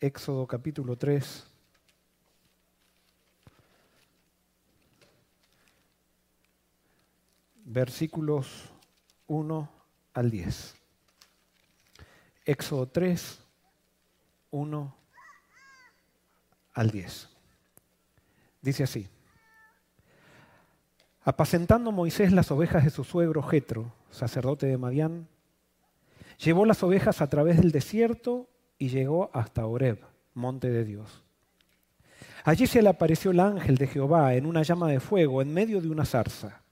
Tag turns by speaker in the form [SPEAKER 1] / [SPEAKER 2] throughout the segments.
[SPEAKER 1] Éxodo capítulo 3. Versículos 1 al 10. Éxodo 3, 1 al 10. Dice así. Apacentando Moisés las ovejas de su suegro Jetro, sacerdote de Madián, llevó las ovejas a través del desierto y llegó hasta Horeb, monte de Dios. Allí se le apareció el ángel de Jehová en una llama de fuego en medio de una zarza.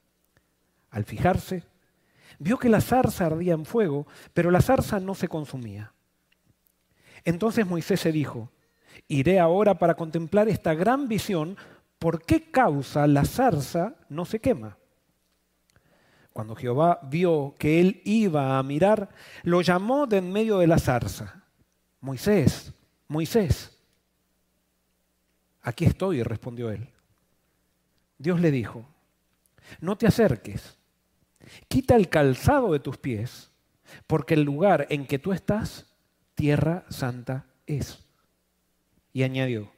[SPEAKER 1] Al fijarse, vio que la zarza ardía en fuego, pero la zarza no se consumía. Entonces Moisés se dijo, iré ahora para contemplar esta gran visión, ¿por qué causa la zarza no se quema? Cuando Jehová vio que él iba a mirar, lo llamó de en medio de la zarza. Moisés, Moisés. Aquí estoy, respondió él. Dios le dijo, no te acerques, quita el calzado de tus pies, porque el lugar en que tú estás, tierra santa es. Y añadió,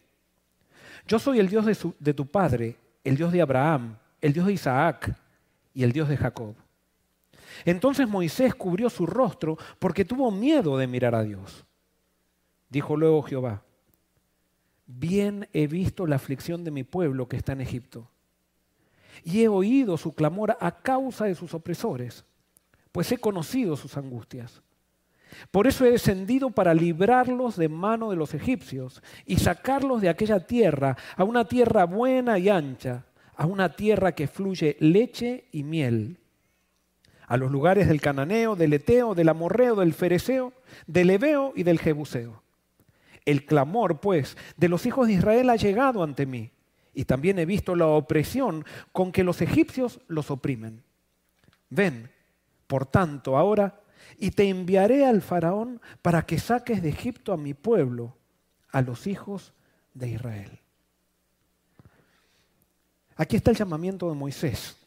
[SPEAKER 1] yo soy el Dios de, de tu padre, el Dios de Abraham, el Dios de Isaac y el Dios de Jacob. Entonces Moisés cubrió su rostro porque tuvo miedo de mirar a Dios. Dijo luego Jehová, bien he visto la aflicción de mi pueblo que está en Egipto, y he oído su clamor a causa de sus opresores, pues he conocido sus angustias. Por eso he descendido para librarlos de mano de los egipcios y sacarlos de aquella tierra a una tierra buena y ancha, a una tierra que fluye leche y miel, a los lugares del cananeo, del eteo, del amorreo, del fereceo, del ebeo y del jebuseo. El clamor, pues, de los hijos de Israel ha llegado ante mí, y también he visto la opresión con que los egipcios los oprimen. Ven, por tanto, ahora, y te enviaré al faraón para que saques de Egipto a mi pueblo, a los hijos de Israel. Aquí está el llamamiento de Moisés.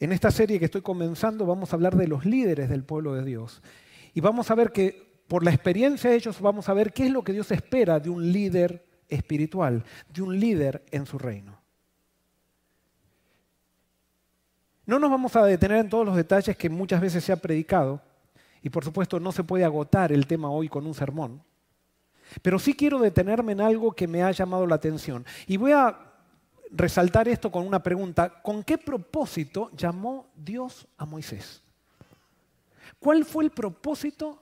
[SPEAKER 1] En esta serie que estoy comenzando vamos a hablar de los líderes del pueblo de Dios. Y vamos a ver que por la experiencia de ellos vamos a ver qué es lo que Dios espera de un líder espiritual, de un líder en su reino. No nos vamos a detener en todos los detalles que muchas veces se ha predicado, y por supuesto no se puede agotar el tema hoy con un sermón. Pero sí quiero detenerme en algo que me ha llamado la atención. Y voy a resaltar esto con una pregunta. ¿Con qué propósito llamó Dios a Moisés? ¿Cuál fue el propósito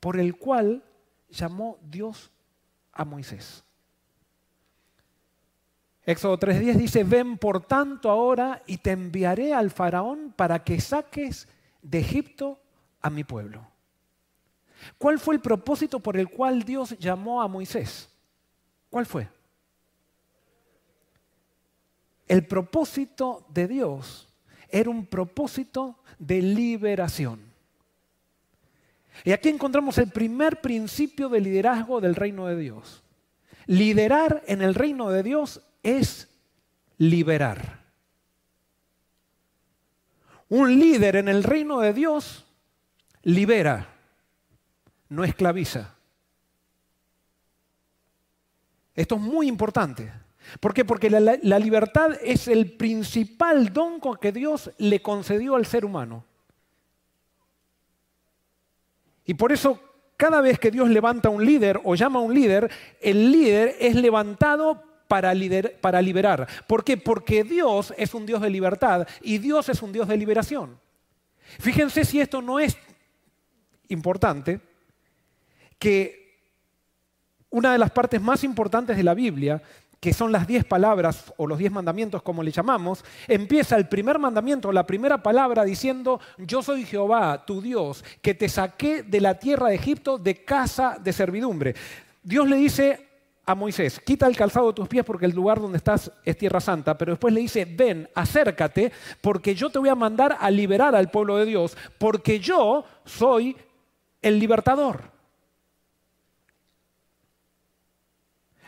[SPEAKER 1] por el cual llamó Dios a Moisés? Éxodo 3.10 dice, ven por tanto ahora y te enviaré al faraón para que saques de Egipto a mi pueblo. ¿Cuál fue el propósito por el cual Dios llamó a Moisés? ¿Cuál fue? El propósito de Dios era un propósito de liberación. Y aquí encontramos el primer principio de liderazgo del reino de Dios. Liderar en el reino de Dios es liberar. Un líder en el reino de Dios libera no esclaviza. Esto es muy importante. ¿Por qué? Porque la, la, libertad es el principal don que Dios le concedió al ser humano. Y por eso cada vez que Dios levanta a un líder o llama a un líder, el líder es levantado para, lider, para liberar. ¿Por qué? Porque Dios es un Dios de libertad y Dios es un Dios de liberación. Fíjense si esto no es importante, que una de las partes más importantes de la Biblia, que son las diez palabras o los diez mandamientos como le llamamos, empieza el primer mandamiento, la primera palabra diciendo, yo soy Jehová, tu Dios, que te saqué de la tierra de Egipto de casa de servidumbre. Dios le dice a Moisés, quita el calzado de tus pies porque el lugar donde estás es tierra santa, pero después le dice, ven, acércate, porque yo te voy a mandar a liberar al pueblo de Dios, porque yo soy el libertador.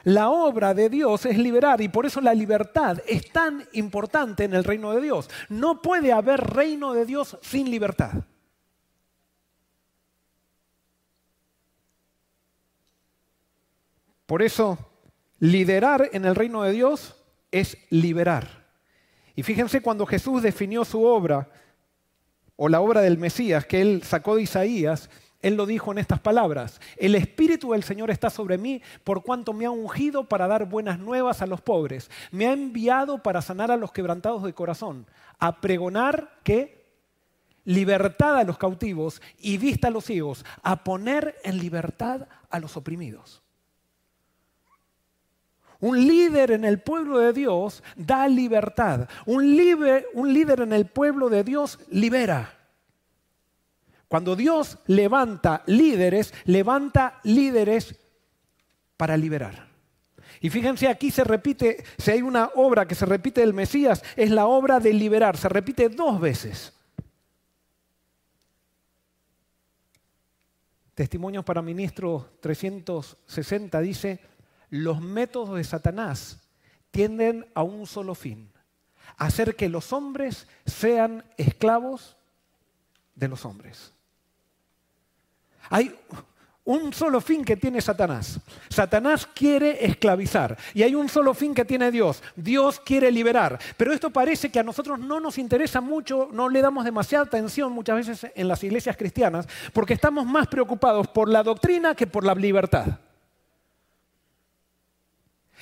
[SPEAKER 1] La obra de Dios es liberar y por eso la libertad es tan importante en el reino de Dios. No puede haber reino de Dios sin libertad. Por eso, liderar en el reino de Dios es liberar. Y fíjense cuando Jesús definió su obra o la obra del Mesías que él sacó de Isaías, él lo dijo en estas palabras, el Espíritu del Señor está sobre mí por cuanto me ha ungido para dar buenas nuevas a los pobres, me ha enviado para sanar a los quebrantados de corazón, a pregonar que libertad a los cautivos y vista a los ciegos, a poner en libertad a los oprimidos. Un líder en el pueblo de Dios da libertad. Un, un líder en el pueblo de Dios libera. Cuando Dios levanta líderes, levanta líderes para liberar. Y fíjense, aquí se repite, si hay una obra que se repite del Mesías, es la obra de liberar, se repite dos veces. Testimonios para Ministro 360 dice, los métodos de Satanás tienden a un solo fin, hacer que los hombres sean esclavos de los hombres. Hay un solo fin que tiene Satanás. Satanás quiere esclavizar y hay un solo fin que tiene Dios. Dios quiere liberar. Pero esto parece que a nosotros no nos interesa mucho, no le damos demasiada atención muchas veces en las iglesias cristianas porque estamos más preocupados por la doctrina que por la libertad.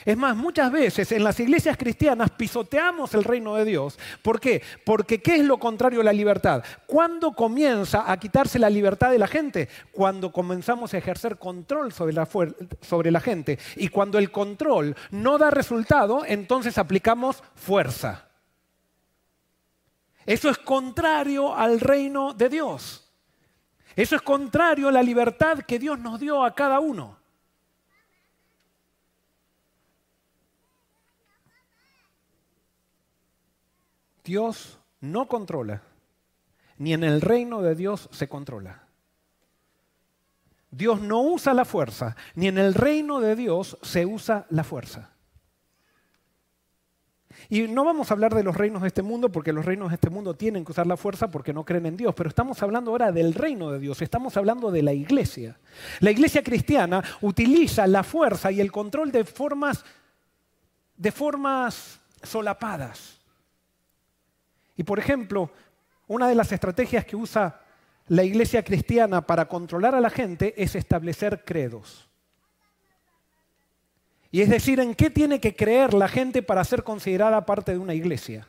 [SPEAKER 1] Es más, muchas veces en las iglesias cristianas pisoteamos el reino de Dios. ¿Por qué? Porque ¿qué es lo contrario a la libertad? ¿Cuándo comienza a quitarse la libertad de la gente? Cuando comenzamos a ejercer control sobre la, sobre la gente. Y cuando el control no da resultado, entonces aplicamos fuerza. Eso es contrario al reino de Dios. Eso es contrario a la libertad que Dios nos dio a cada uno. Dios no controla, ni en el reino de Dios se controla. Dios no usa la fuerza, ni en el reino de Dios se usa la fuerza. Y no vamos a hablar de los reinos de este mundo, porque los reinos de este mundo tienen que usar la fuerza porque no creen en Dios, pero estamos hablando ahora del reino de Dios, estamos hablando de la iglesia. La iglesia cristiana utiliza la fuerza y el control de formas, de formas solapadas. Y por ejemplo, una de las estrategias que usa la iglesia cristiana para controlar a la gente es establecer credos. Y es decir, en qué tiene que creer la gente para ser considerada parte de una iglesia.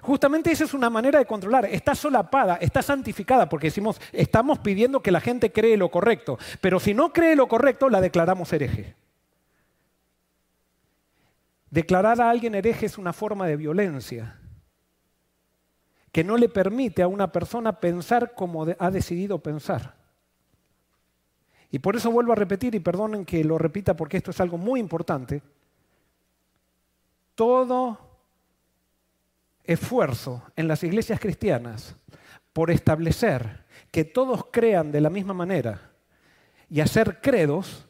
[SPEAKER 1] Justamente esa es una manera de controlar. Está solapada, está santificada, porque decimos, estamos pidiendo que la gente cree lo correcto. Pero si no cree lo correcto, la declaramos hereje. Declarar a alguien hereje es una forma de violencia que no le permite a una persona pensar como ha decidido pensar. Y por eso vuelvo a repetir, y perdonen que lo repita porque esto es algo muy importante, todo esfuerzo en las iglesias cristianas por establecer que todos crean de la misma manera y hacer credos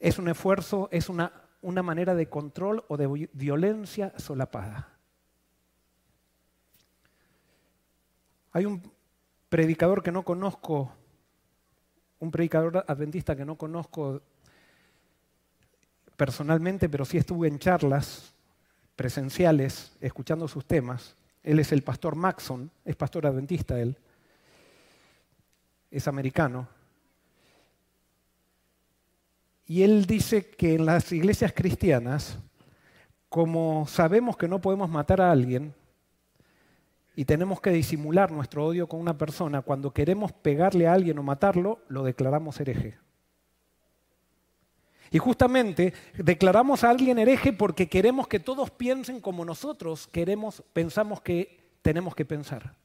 [SPEAKER 1] es un esfuerzo, es una, una manera de control o de violencia solapada. Hay un predicador que no conozco, un predicador adventista que no conozco personalmente, pero sí estuve en charlas presenciales escuchando sus temas. Él es el pastor Maxon, es pastor adventista él, es americano. Y él dice que en las iglesias cristianas, como sabemos que no podemos matar a alguien, y tenemos que disimular nuestro odio con una persona, cuando queremos pegarle a alguien o matarlo, lo declaramos hereje. Y justamente declaramos a alguien hereje porque queremos que todos piensen como nosotros queremos, pensamos que tenemos que pensar.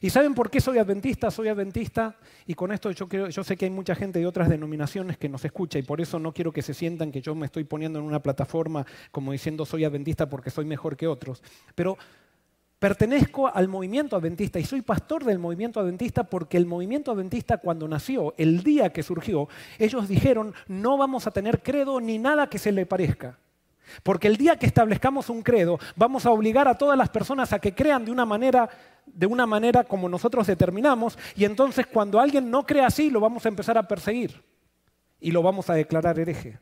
[SPEAKER 1] ¿Y saben por qué soy adventista? Soy adventista y con esto yo, yo sé que hay mucha gente de otras denominaciones que nos escucha y por eso no quiero que se sientan que yo me estoy poniendo en una plataforma como diciendo soy adventista porque soy mejor que otros. Pero Pertenezco al movimiento adventista y soy pastor del movimiento adventista porque el movimiento adventista cuando nació, el día que surgió, ellos dijeron, no vamos a tener credo ni nada que se le parezca. Porque el día que establezcamos un credo, vamos a obligar a todas las personas a que crean de una manera, de una manera como nosotros determinamos, y entonces cuando alguien no cree así, lo vamos a empezar a perseguir. y lo vamos a declarar hereje.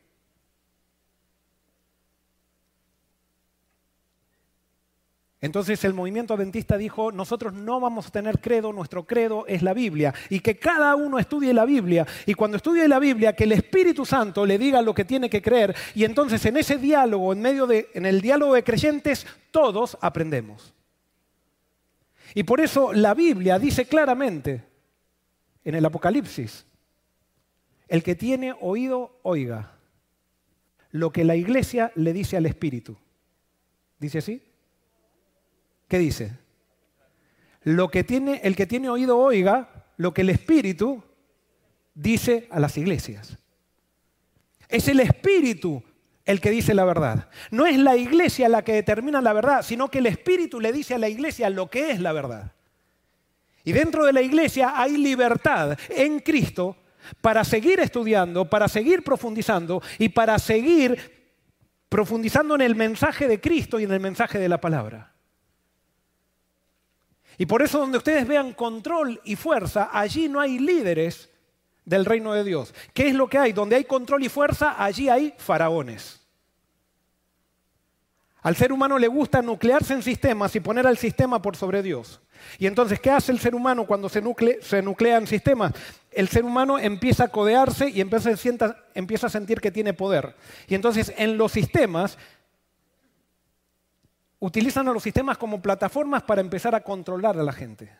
[SPEAKER 1] Entonces el movimiento adventista dijo, nosotros no vamos a tener credo, nuestro credo es la Biblia, y que cada uno estudie la Biblia, y cuando estudie la Biblia, que el Espíritu Santo le diga lo que tiene que creer, y entonces en ese diálogo, en medio de, el diálogo de creyentes, todos aprendemos. Y por eso la Biblia dice claramente en el Apocalipsis, el que tiene oído, oiga lo que la iglesia le dice al Espíritu. ¿Dice así? ¿Qué dice? Lo que tiene, el que tiene oído oiga lo que el Espíritu dice a las iglesias. Es el Espíritu el que dice la verdad. No es la iglesia la que determina la verdad, sino que el Espíritu le dice a la iglesia lo que es la verdad. Y dentro de la iglesia hay libertad en Cristo para seguir estudiando, para seguir profundizando y para seguir profundizando en el mensaje de Cristo y en el mensaje de la palabra. Y por eso donde ustedes vean control y fuerza, allí no hay líderes del reino de Dios. ¿Qué es lo que hay? Donde hay control y fuerza, allí hay faraones. Al ser humano le gusta nuclearse en sistemas y poner al sistema por sobre Dios. Y entonces, ¿qué hace el ser humano cuando se, nuclea, en sistemas? El ser humano empieza a codearse y empieza a sentir que tiene poder. Y entonces en los sistemas utilizan a los sistemas como plataformas para empezar a controlar a la gente.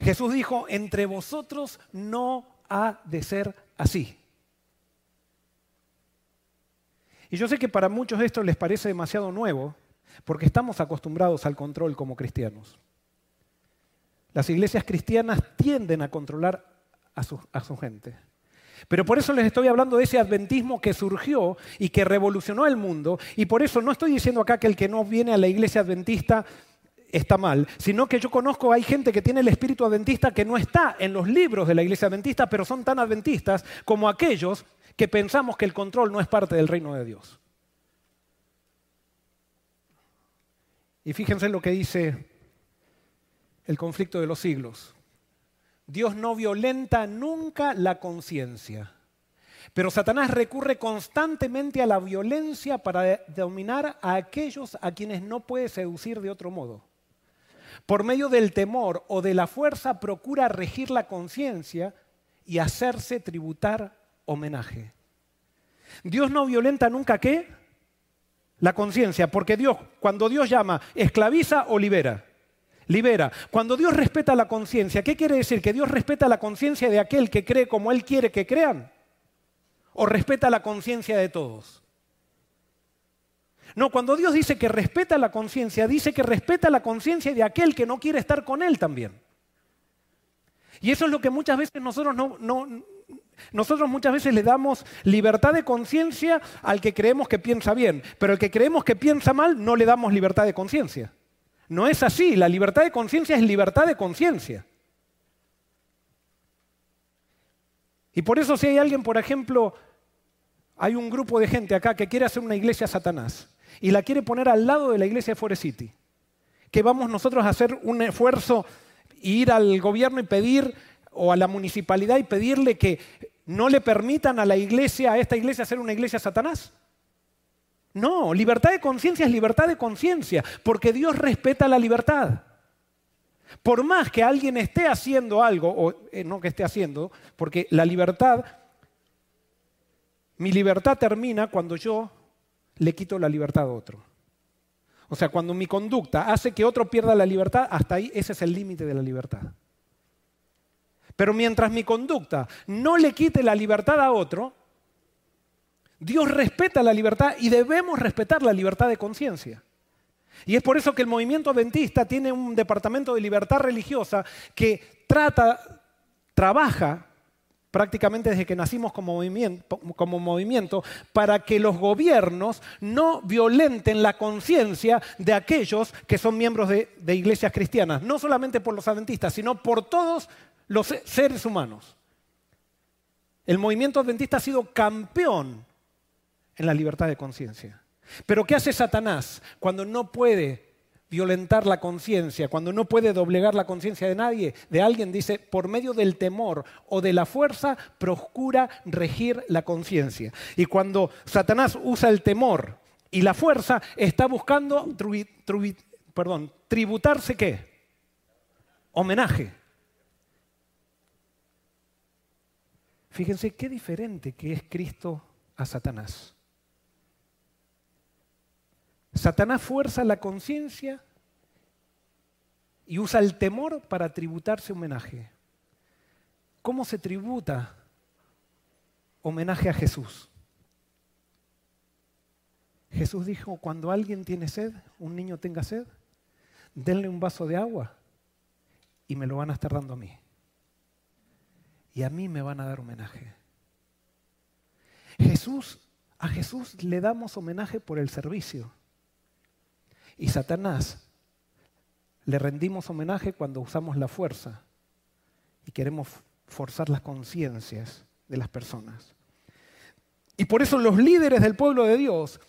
[SPEAKER 1] Jesús dijo, entre vosotros no ha de ser así. Y yo sé que para muchos esto les parece demasiado nuevo, porque estamos acostumbrados al control como cristianos. Las iglesias cristianas tienden a controlar a su, a su gente. Pero por eso les estoy hablando de ese adventismo que surgió y que revolucionó el mundo. Y por eso no estoy diciendo acá que el que no viene a la iglesia adventista está mal, sino que yo conozco, hay gente que tiene el espíritu adventista que no está en los libros de la iglesia adventista, pero son tan adventistas como aquellos que pensamos que el control no es parte del reino de Dios. Y fíjense lo que dice el conflicto de los siglos. Dios no violenta nunca la conciencia. Pero Satanás recurre constantemente a la violencia para dominar a aquellos a quienes no puede seducir de otro modo. Por medio del temor o de la fuerza procura regir la conciencia y hacerse tributar homenaje. Dios no violenta nunca qué? La conciencia, porque Dios, cuando Dios llama, esclaviza o libera libera. Cuando Dios respeta la conciencia, ¿qué quiere decir? ¿Que Dios respeta la conciencia de aquel que cree como Él quiere que crean? ¿O respeta la conciencia de todos? No, cuando Dios dice que respeta la conciencia, dice que respeta la conciencia de aquel que no quiere estar con Él también. Y eso es lo que muchas veces nosotros no, nosotros muchas veces le damos libertad de conciencia al que creemos que piensa bien, pero al que creemos que piensa mal no le damos libertad de conciencia. No es así, la libertad de conciencia es libertad de conciencia. Y por eso si hay alguien, por ejemplo, hay un grupo de gente acá que quiere hacer una iglesia Satanás y la quiere poner al lado de la iglesia de Forest City, que vamos nosotros a hacer un esfuerzo e ir al gobierno y pedir, o a la municipalidad y pedirle que no le permitan a la iglesia, a esta iglesia, hacer una iglesia Satanás. No, libertad de conciencia es libertad de conciencia, porque Dios respeta la libertad. Por más que alguien esté haciendo algo, o eh, no que esté haciendo, porque la libertad, mi libertad termina cuando yo le quito la libertad a otro. O sea, cuando mi conducta hace que otro pierda la libertad, hasta ahí ese es el límite de la libertad. Pero mientras mi conducta no le quite la libertad a otro, Dios respeta la libertad y debemos respetar la libertad de conciencia. Y es por eso que el movimiento adventista tiene un departamento de libertad religiosa que trata, trabaja prácticamente desde que nacimos como movimiento, para que los gobiernos no violenten la conciencia de aquellos que son miembros de, de, iglesias cristianas, no solamente por los adventistas, sino por todos los seres humanos. El movimiento adventista ha sido campeón en la libertad de conciencia. Pero ¿qué hace Satanás cuando no puede violentar la conciencia, cuando no puede doblegar la conciencia de nadie, de alguien, dice, por medio del temor o de la fuerza, procura regir la conciencia. Y cuando Satanás usa el temor y la fuerza, está buscando tributarse qué? Homenaje. Fíjense qué diferente que es Cristo a Satanás. Satanás fuerza la conciencia y usa el temor para tributarse homenaje. ¿Cómo se tributa homenaje a Jesús? Jesús dijo, cuando alguien tiene sed, un niño tenga sed, denle un vaso de agua y me lo van a estar dando a mí. Y a mí me van a dar homenaje. Jesús, a Jesús le damos homenaje por el servicio. Y Satanás le rendimos homenaje cuando usamos la fuerza y queremos forzar las conciencias de las personas. Y por eso los líderes del pueblo de Dios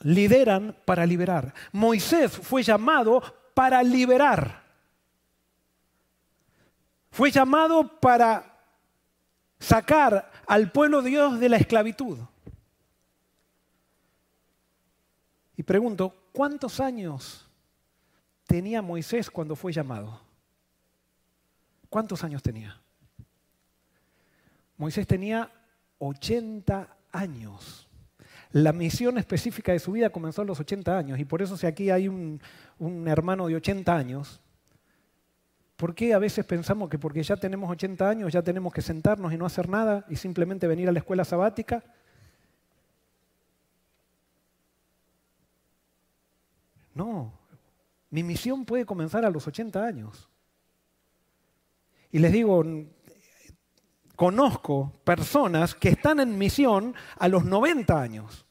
[SPEAKER 1] lideran para liberar. Moisés fue llamado para liberar. Fue llamado para sacar al pueblo de Dios de la esclavitud. Y pregunto, ¿cuántos años tenía Moisés cuando fue llamado? ¿Cuántos años tenía? Moisés tenía 80 años. La misión específica de su vida comenzó a los 80 años y por eso si aquí hay un, hermano de 80 años, ¿por qué a veces pensamos que porque ya tenemos 80 años ya tenemos que sentarnos y no hacer nada y simplemente venir a la escuela sabática? No, mi misión puede comenzar a los 80 años. Y les digo, conozco personas que están en misión a los 90 años.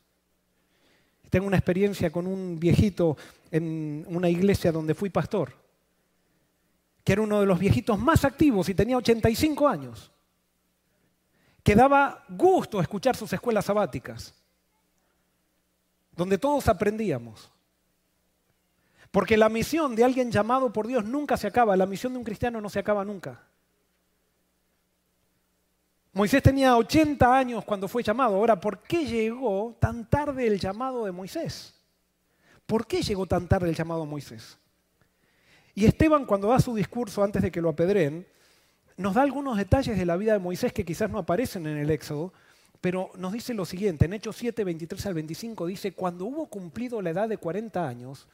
[SPEAKER 1] Tengo una experiencia con un viejito en una iglesia donde fui pastor, que era uno de los viejitos más activos y tenía 85 años, que daba gusto escuchar sus escuelas sabáticas, donde todos aprendíamos. Porque la misión de alguien llamado por Dios nunca se acaba, la misión de un cristiano no se acaba nunca. Moisés tenía 80 años cuando fue llamado. Ahora, ¿por qué llegó tan tarde el llamado de Moisés? ¿Por qué llegó tan tarde el llamado de Moisés? Y Esteban, cuando da su discurso antes de que lo apedreen, nos da algunos detalles de la vida de Moisés que quizás no aparecen en el Éxodo, pero nos dice lo siguiente, en Hechos 7, 23 al 25 dice, cuando hubo cumplido la edad de 40 años,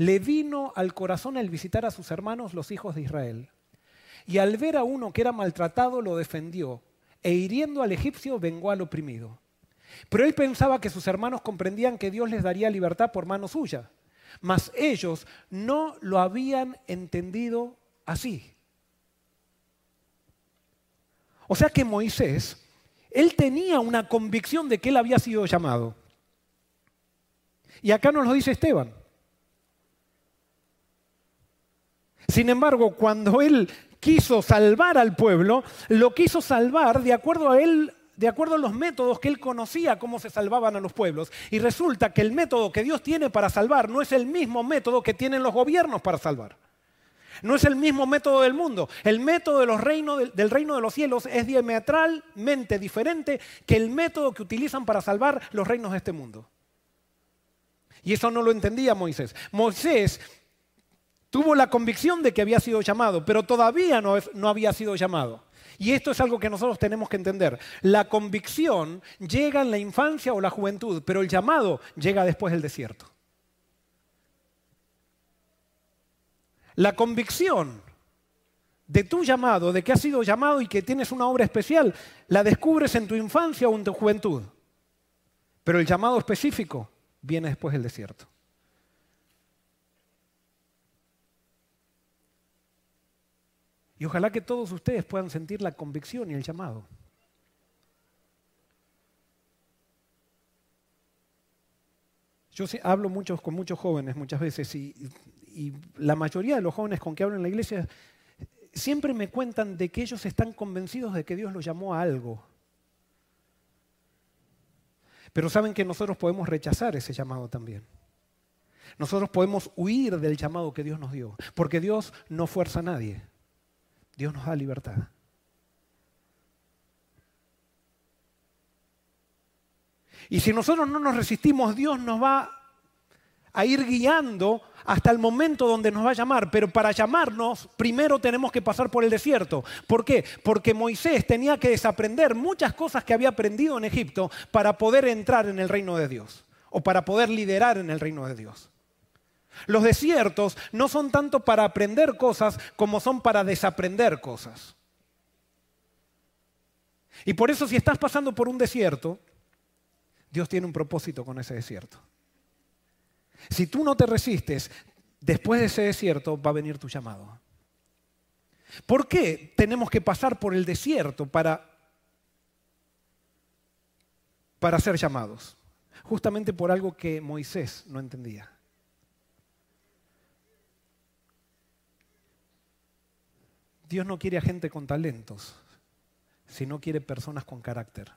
[SPEAKER 1] le vino al corazón el visitar a sus hermanos los hijos de Israel. Y al ver a uno que era maltratado, lo defendió, e hiriendo al egipcio, vengó al oprimido. Pero él pensaba que sus hermanos comprendían que Dios les daría libertad por mano suya, mas ellos no lo habían entendido así. O sea que Moisés, él tenía una convicción de que él había sido llamado. Y acá nos lo dice Esteban. Sin embargo, cuando él quiso salvar al pueblo, lo quiso salvar de acuerdo a él, de acuerdo a los métodos que él conocía cómo se salvaban a los pueblos. Y resulta que el método que Dios tiene para salvar no es el mismo método que tienen los gobiernos para salvar. No es el mismo método del mundo. El método del reino de los cielos es diametralmente diferente que el método que utilizan para salvar los reinos de este mundo. Y eso no lo entendía Moisés. Moisés Tuvo la convicción de que había sido llamado, pero todavía no, había sido llamado. Y esto es algo que nosotros tenemos que entender. La convicción llega en la infancia o la juventud, pero el llamado llega después del desierto. La convicción de tu llamado, de que has sido llamado y que tienes una obra especial, la descubres en tu infancia o en tu juventud. Pero el llamado específico viene después del desierto. Y ojalá que todos ustedes puedan sentir la convicción y el llamado. Yo hablo mucho, con muchos jóvenes muchas veces y, y la mayoría de los jóvenes con que hablo en la iglesia siempre me cuentan de que ellos están convencidos de que Dios los llamó a algo. Pero saben que nosotros podemos rechazar ese llamado también. nosotros podemos huir del llamado que Dios nos dio, porque Dios no fuerza a nadie, Dios nos da libertad. Y si nosotros no nos resistimos, Dios nos va a ir guiando hasta el momento donde nos va a llamar. Pero para llamarnos, primero tenemos que pasar por el desierto. ¿Por qué? Porque Moisés tenía que desaprender muchas cosas que había aprendido en Egipto para poder entrar en el reino de Dios o para poder liderar en el reino de Dios. Los desiertos no son tanto para aprender cosas como son para desaprender cosas. Y por eso si estás pasando por un desierto, Dios tiene un propósito con ese desierto. Si tú no te resistes, después de ese desierto va a venir tu llamado. ¿Por qué tenemos que pasar por el desierto para, para ser llamados? Justamente por algo que Moisés no entendía. Dios no quiere a gente con talentos, sino quiere personas con carácter.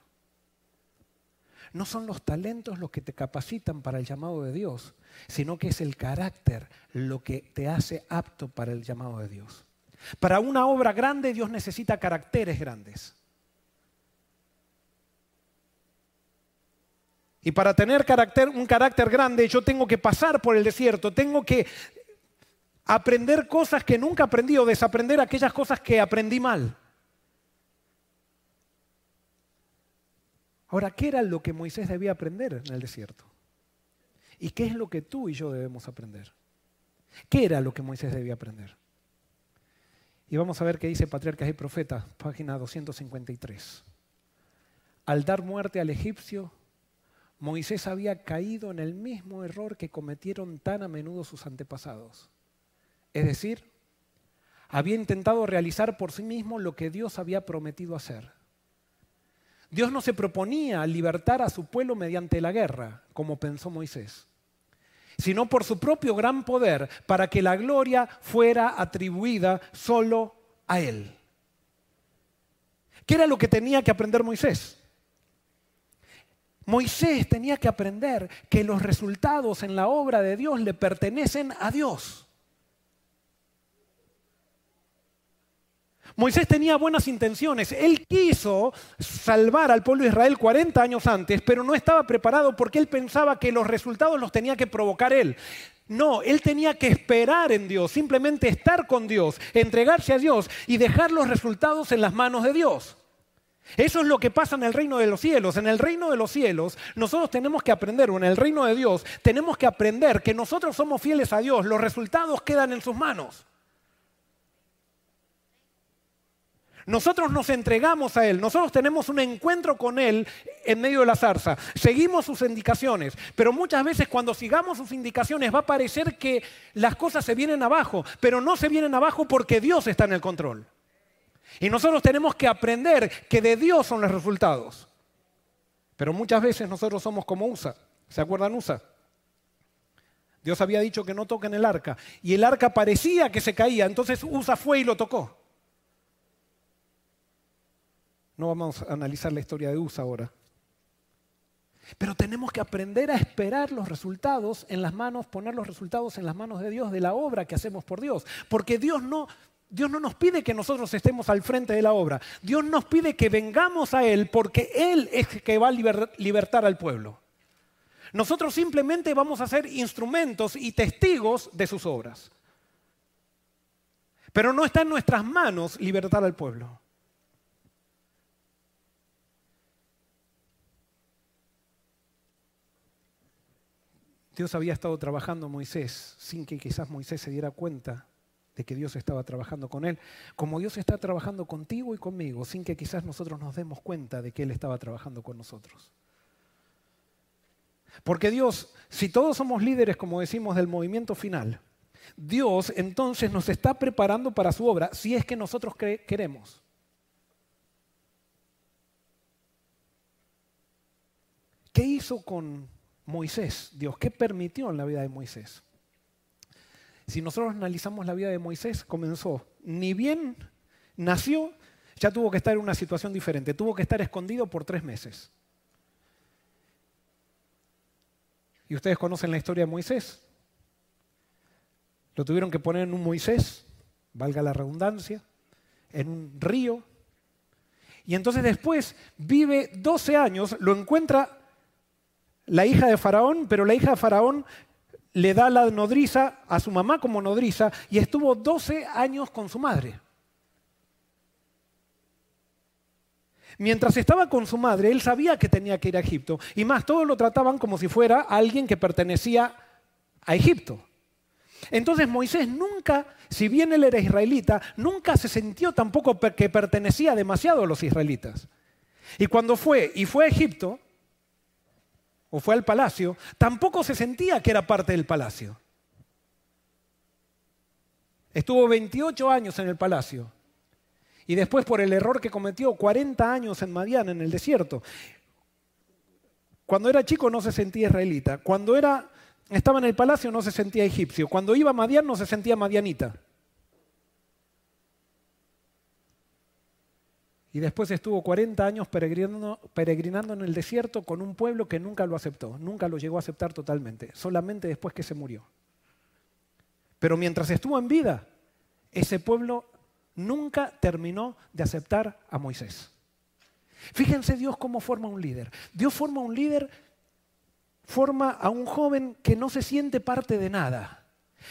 [SPEAKER 1] No son los talentos los que te capacitan para el llamado de Dios, sino que es el carácter lo que te hace apto para el llamado de Dios. Para una obra grande Dios necesita caracteres grandes. Y para tener carácter, un carácter grande yo tengo que pasar por el desierto, tengo que aprender cosas que nunca aprendí o desaprender aquellas cosas que aprendí mal. Ahora, ¿qué era lo que Moisés debía aprender en el desierto? ¿Y qué es lo que tú y yo debemos aprender? ¿Qué era lo que Moisés debía aprender? Y vamos a ver qué dice Patriarcas y Profetas, página 253. Al dar muerte al egipcio, Moisés había caído en el mismo error que cometieron tan a menudo sus antepasados. Es decir, había intentado realizar por sí mismo lo que Dios había prometido hacer Dios no se proponía libertar a su pueblo mediante la guerra, como pensó Moisés, sino por su propio gran poder, para que la gloria fuera atribuida solo a Él. ¿Qué era lo que tenía que aprender Moisés? Moisés tenía que aprender que los resultados en la obra de Dios le pertenecen a Dios. Moisés tenía buenas intenciones. Él quiso salvar al pueblo de Israel 40 años antes, pero no estaba preparado porque él pensaba que los resultados los tenía que provocar él. No, él tenía que esperar en Dios, simplemente estar con Dios, entregarse a Dios y dejar los resultados en las manos de Dios. Eso es lo que pasa en el reino de los cielos. En el reino de los cielos nosotros tenemos que aprender, o en el reino de Dios tenemos que aprender que nosotros somos fieles a Dios, los resultados quedan en sus manos. Nosotros nos entregamos a Él, nosotros tenemos un encuentro con Él en medio de la zarza, seguimos sus indicaciones, pero muchas veces cuando sigamos sus indicaciones va a parecer que las cosas se vienen abajo, pero no se vienen abajo porque Dios está en el control. Y nosotros tenemos que aprender que de Dios son los resultados. Pero muchas veces nosotros somos como USA. ¿Se acuerdan USA? Dios había dicho que no toquen el arca y el arca parecía que se caía, entonces USA fue y lo tocó. No vamos a analizar la historia de USA ahora. Pero tenemos que aprender a esperar los resultados en las manos, poner los resultados en las manos de Dios, de la obra que hacemos por Dios. Porque Dios no, Dios no nos pide que nosotros estemos al frente de la obra. Dios nos pide que vengamos a Él porque Él es el que va a libertar al pueblo. Nosotros simplemente vamos a ser instrumentos y testigos de sus obras. Pero no está en nuestras manos libertar al pueblo. Dios había estado trabajando Moisés sin que quizás Moisés se diera cuenta de que Dios estaba trabajando con él, como Dios está trabajando contigo y conmigo, sin que quizás nosotros nos demos cuenta de que Él estaba trabajando con nosotros. Porque Dios, si todos somos líderes, como decimos, del movimiento final, Dios entonces nos está preparando para su obra, si es que nosotros queremos. ¿Qué hizo con Moisés, Dios, ¿qué permitió en la vida de Moisés? Si nosotros analizamos la vida de Moisés, comenzó, ni bien nació, ya tuvo que estar en una situación diferente, tuvo que estar escondido por tres meses. Y ustedes conocen la historia de Moisés. Lo tuvieron que poner en un Moisés, valga la redundancia, en un río. Y entonces después vive 12 años, lo encuentra la hija de Faraón, pero la hija de Faraón le da la nodriza a su mamá como nodriza y estuvo 12 años con su madre. Mientras estaba con su madre, él sabía que tenía que ir a Egipto. Y más, todos lo trataban como si fuera alguien que pertenecía a Egipto. Entonces Moisés nunca, si bien él era israelita, nunca se sintió tampoco que pertenecía demasiado a los israelitas. Y cuando fue y fue a Egipto, o fue al palacio, tampoco se sentía que era parte del palacio. Estuvo 28 años en el palacio y después por el error que cometió 40 años en Madián, en el desierto. Cuando era chico no se sentía israelita, cuando era, estaba en el palacio no se sentía egipcio, cuando iba a Madián no se sentía madianita. Y después estuvo 40 años peregrinando, en el desierto con un pueblo que nunca lo aceptó, nunca lo llegó a aceptar totalmente, solamente después que se murió. Pero mientras estuvo en vida, ese pueblo nunca terminó de aceptar a Moisés. Fíjense Dios cómo forma un líder. Dios forma un líder, forma a un joven que no se siente parte de nada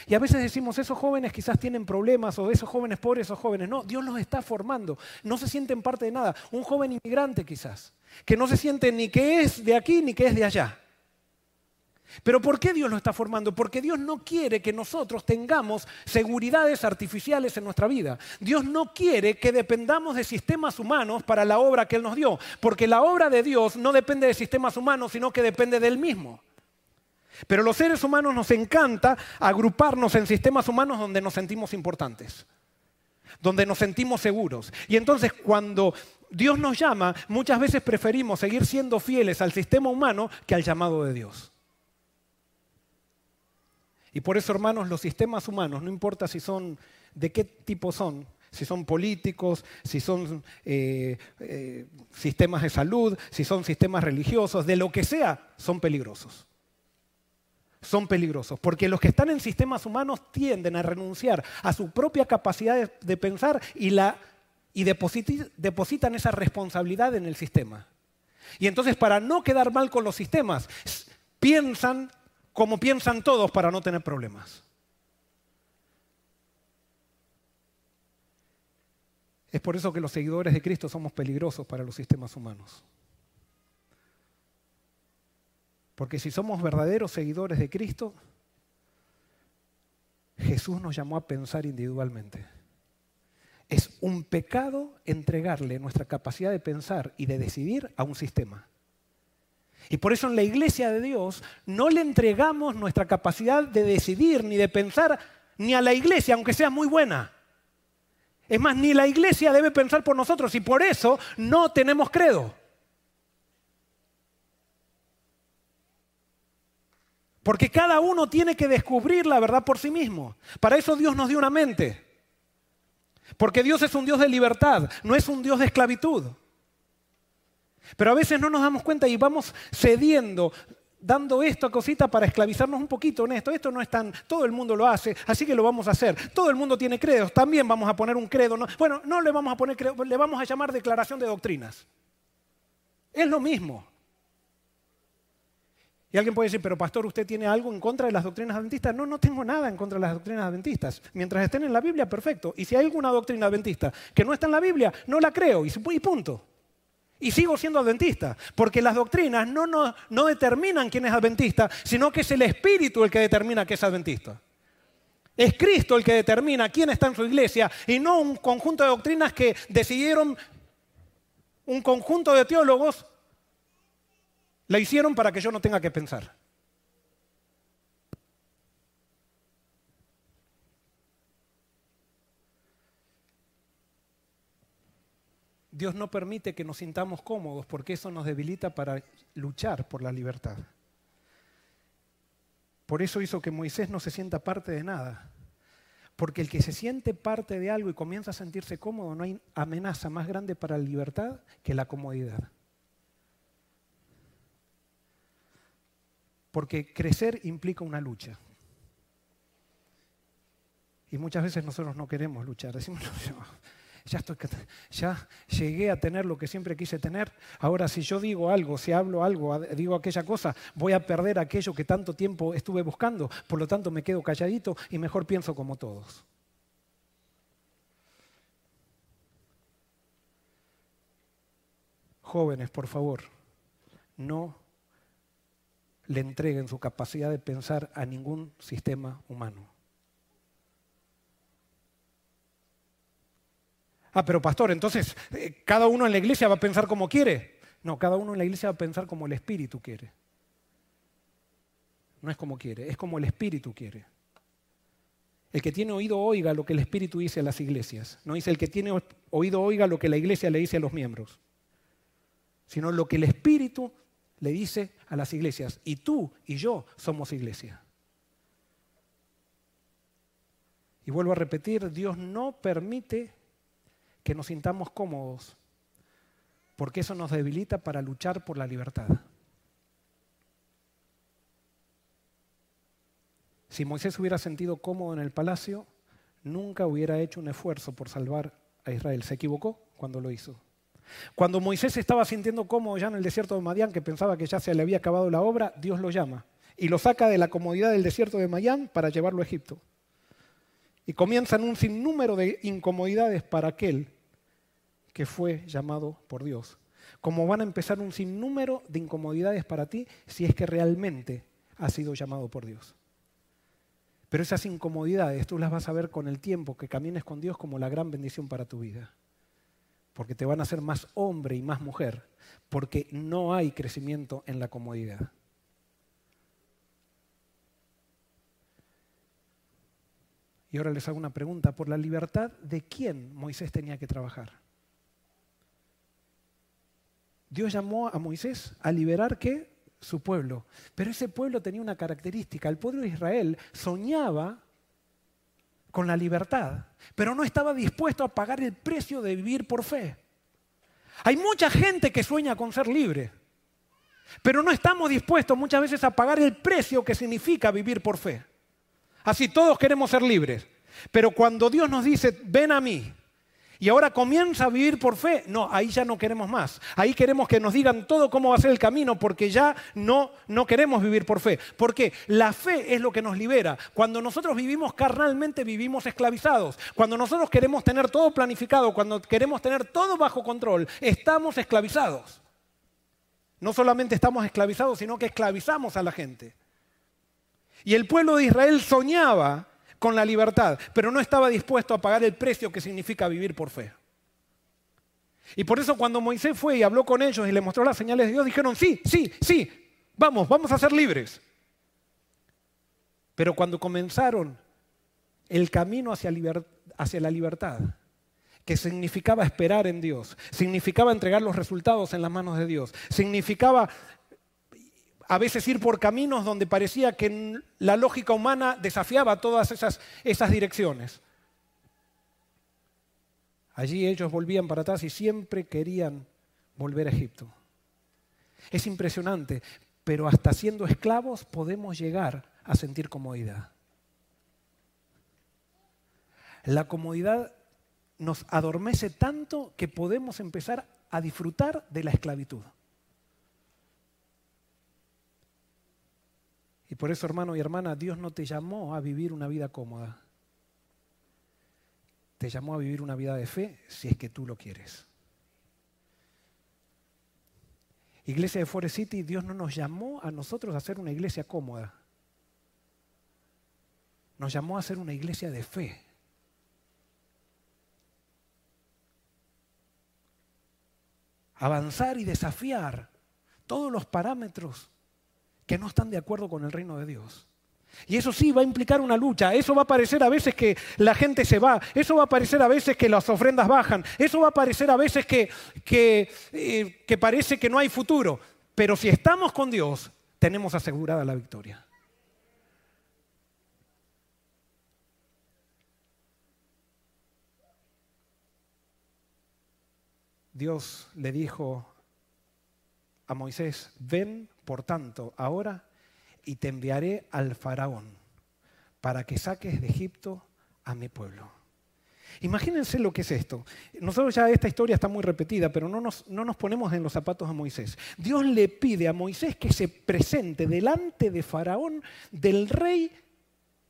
[SPEAKER 1] y a veces decimos, esos jóvenes quizás tienen problemas, o esos jóvenes pobres, esos jóvenes. No, Dios los está formando. No se sienten parte de nada. Un joven inmigrante quizás, que no se siente ni que es de aquí ni que es de allá. Pero ¿por qué Dios lo está formando? Porque Dios no quiere que nosotros tengamos seguridades artificiales en nuestra vida. Dios no quiere que dependamos de sistemas humanos para la obra que Él nos dio. Porque la obra de Dios no depende de sistemas humanos, sino que depende de Él mismo. Pero los seres humanos nos encanta agruparnos en sistemas humanos donde nos sentimos importantes, donde nos sentimos seguros. Y entonces cuando Dios nos llama, muchas veces preferimos seguir siendo fieles al sistema humano que al llamado de Dios. Y por eso, hermanos, los sistemas humanos, no importa si son, de qué tipo son, si son políticos, si son eh, eh, sistemas de salud, si son sistemas religiosos, de lo que sea, son peligrosos son peligrosos, porque los que están en sistemas humanos tienden a renunciar a su propia capacidad de, pensar y, la, y depositan esa responsabilidad en el sistema. Y entonces para no quedar mal con los sistemas, piensan como piensan todos para no tener problemas. Es por eso que los seguidores de Cristo somos peligrosos para los sistemas humanos. Porque si somos verdaderos seguidores de Cristo, Jesús nos llamó a pensar individualmente. Es un pecado entregarle nuestra capacidad de pensar y de decidir a un sistema. Y por eso en la iglesia de Dios no le entregamos nuestra capacidad de decidir ni de pensar ni a la iglesia, aunque sea muy buena. Es más, ni la iglesia debe pensar por nosotros y por eso no tenemos credo. Porque cada uno tiene que descubrir la verdad por sí mismo. Para eso Dios nos dio una mente. Porque Dios es un Dios de libertad, no es un Dios de esclavitud. Pero a veces no nos damos cuenta y vamos cediendo, dando esto a cosita para esclavizarnos un poquito en esto. Esto no es tan, todo el mundo lo hace, así que lo vamos a hacer. Todo el mundo tiene credos, también vamos a poner un credo. bueno, no le vamos a poner credo, le vamos a llamar declaración de doctrinas. Es lo mismo. Y alguien puede decir, pero pastor, ¿usted tiene algo en contra de las doctrinas adventistas? No, no tengo nada en contra de las doctrinas adventistas. Mientras estén en la Biblia, perfecto. Y si hay alguna doctrina adventista que no está en la Biblia, no la creo y, punto. Y sigo siendo adventista, porque las doctrinas no, no, no determinan quién es adventista, sino que es el Espíritu el que determina que es adventista. Es Cristo el que determina quién está en su iglesia y no un conjunto de doctrinas que decidieron un conjunto de teólogos la hicieron para que yo no tenga que pensar. Dios no permite que nos sintamos cómodos porque eso nos debilita para luchar por la libertad. Por eso hizo que Moisés no se sienta parte de nada. Porque el que se siente parte de algo y comienza a sentirse cómodo, no hay amenaza más grande para la libertad que la comodidad. Porque crecer implica una lucha. Y muchas veces nosotros no queremos luchar. Decimos, ya, estoy, ya llegué a tener lo que siempre quise tener. Ahora si yo digo algo, si hablo algo, digo aquella cosa, voy a perder aquello que tanto tiempo estuve buscando. Por lo tanto me quedo calladito y mejor pienso como todos. Jóvenes, por favor, no le entreguen su capacidad de pensar a ningún sistema humano. Ah, pero pastor, entonces, eh, ¿cada uno en la iglesia va a pensar como quiere? No, cada uno en la iglesia va a pensar como el Espíritu quiere. No es como quiere, es como el Espíritu quiere. El que tiene oído oiga lo que el Espíritu dice a las iglesias. No dice el que tiene oído oiga lo que la iglesia le dice a los miembros sino lo que el Espíritu le dice a las iglesias. Y tú y yo somos iglesia. Y vuelvo a repetir, Dios no permite que nos sintamos cómodos, porque eso nos debilita para luchar por la libertad. Si Moisés hubiera sentido cómodo en el palacio, nunca hubiera hecho un esfuerzo por salvar a Israel. Se equivocó cuando lo hizo. Cuando Moisés estaba sintiendo cómodo ya en el desierto de Madián, que pensaba que ya se le había acabado la obra, Dios lo llama y lo saca de la comodidad del desierto de Madián para llevarlo a Egipto. Y comienzan un sinnúmero de incomodidades para aquel que fue llamado por Dios. Como van a empezar un sinnúmero de incomodidades para ti si es que realmente has sido llamado por Dios. Pero esas incomodidades tú las vas a ver con el tiempo que camines con Dios como la gran bendición para tu vida porque te van a hacer más hombre y más mujer, porque no hay crecimiento en la comodidad. Y ahora les hago una pregunta, ¿por la libertad de quién Moisés tenía que trabajar? Dios llamó a Moisés a liberar qué? Su pueblo. Pero ese pueblo tenía una característica. El pueblo de Israel soñaba con la libertad, pero no estaba dispuesto a pagar el precio de vivir por fe. Hay mucha gente que sueña con ser libre, pero no estamos dispuestos muchas veces a pagar el precio que significa vivir por fe. Así todos queremos ser libres, pero cuando Dios nos dice, ven a mí, y ahora comienza a vivir por fe. No, ahí ya no queremos más. Ahí queremos que nos digan todo cómo va a ser el camino porque ya no, no queremos vivir por fe. Porque la fe es lo que nos libera. Cuando nosotros vivimos carnalmente, vivimos esclavizados. Cuando nosotros queremos tener todo planificado, cuando queremos tener todo bajo control, estamos esclavizados. No solamente estamos esclavizados, sino que esclavizamos a la gente. Y el pueblo de Israel soñaba con la libertad, pero no estaba dispuesto a pagar el precio que significa vivir por fe. Y por eso cuando Moisés fue y habló con ellos y le mostró las señales de Dios, dijeron, sí, sí, sí, vamos, vamos a ser libres. Pero cuando comenzaron el camino hacia, hacia la libertad, que significaba esperar en Dios, significaba entregar los resultados en las manos de Dios, significaba a veces ir por caminos donde parecía que la lógica humana desafiaba todas esas, esas direcciones. Allí ellos volvían para atrás y siempre querían volver a Egipto. Es impresionante, pero hasta siendo esclavos podemos llegar a sentir comodidad. La comodidad nos adormece tanto que podemos empezar a disfrutar de la esclavitud. Y por eso, hermano y hermana, Dios no te llamó a vivir una vida cómoda. Te llamó a vivir una vida de fe si es que tú lo quieres. Iglesia de Forest City, Dios no nos llamó a nosotros a ser una iglesia cómoda. Nos llamó a ser una iglesia de fe. Avanzar y desafiar todos los parámetros que no están de acuerdo con el reino de Dios. Y eso sí va a implicar una lucha, eso va a parecer a veces que la gente se va, eso va a parecer a veces que las ofrendas bajan, eso va a parecer a veces que, que, eh, que parece que no hay futuro. Pero si estamos con Dios, tenemos asegurada la victoria. Dios le dijo a Moisés, ven por tanto ahora y te enviaré al faraón para que saques de Egipto a mi pueblo. Imagínense lo que es esto. Nosotros ya esta historia está muy repetida, pero no nos, no nos ponemos en los zapatos a Moisés. Dios le pide a Moisés que se presente delante de Faraón, del rey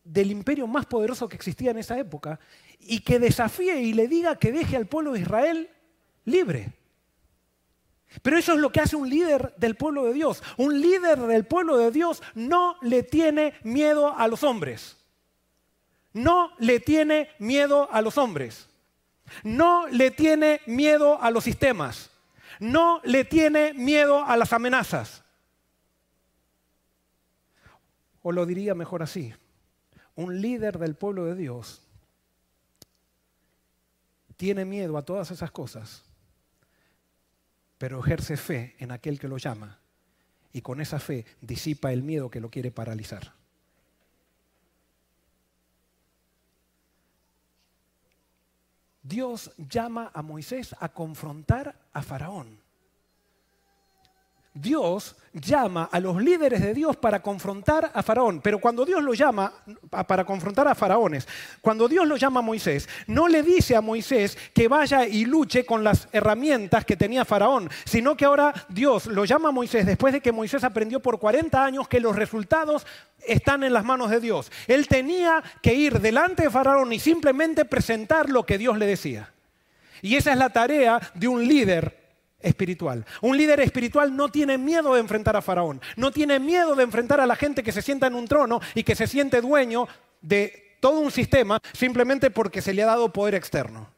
[SPEAKER 1] del imperio más poderoso que existía en esa época, y que desafíe y le diga que deje al pueblo de Israel libre. Pero eso es lo que hace un líder del pueblo de Dios. Un líder del pueblo de Dios no le tiene miedo a los hombres. No le tiene miedo a los hombres. No le tiene miedo a los sistemas. No le tiene miedo a las amenazas. O lo diría mejor así. Un líder del pueblo de Dios tiene miedo a todas esas cosas pero ejerce fe en aquel que lo llama y con esa fe disipa el miedo que lo quiere paralizar. Dios llama a Moisés a confrontar a Faraón. Dios llama a los líderes de Dios para confrontar a Faraón, pero cuando Dios lo llama para confrontar a faraones, cuando Dios lo llama a Moisés, no le dice a Moisés que vaya y luche con las herramientas que tenía Faraón, sino que ahora Dios lo llama a Moisés después de que Moisés aprendió por 40 años que los resultados están en las manos de Dios. Él tenía que ir delante de Faraón y simplemente presentar lo que Dios le decía. Y esa es la tarea de un líder espiritual. Un líder espiritual no tiene miedo de enfrentar a Faraón, no tiene miedo de enfrentar a la gente que se sienta en un trono y que se siente dueño de todo un sistema simplemente porque se le ha dado poder externo.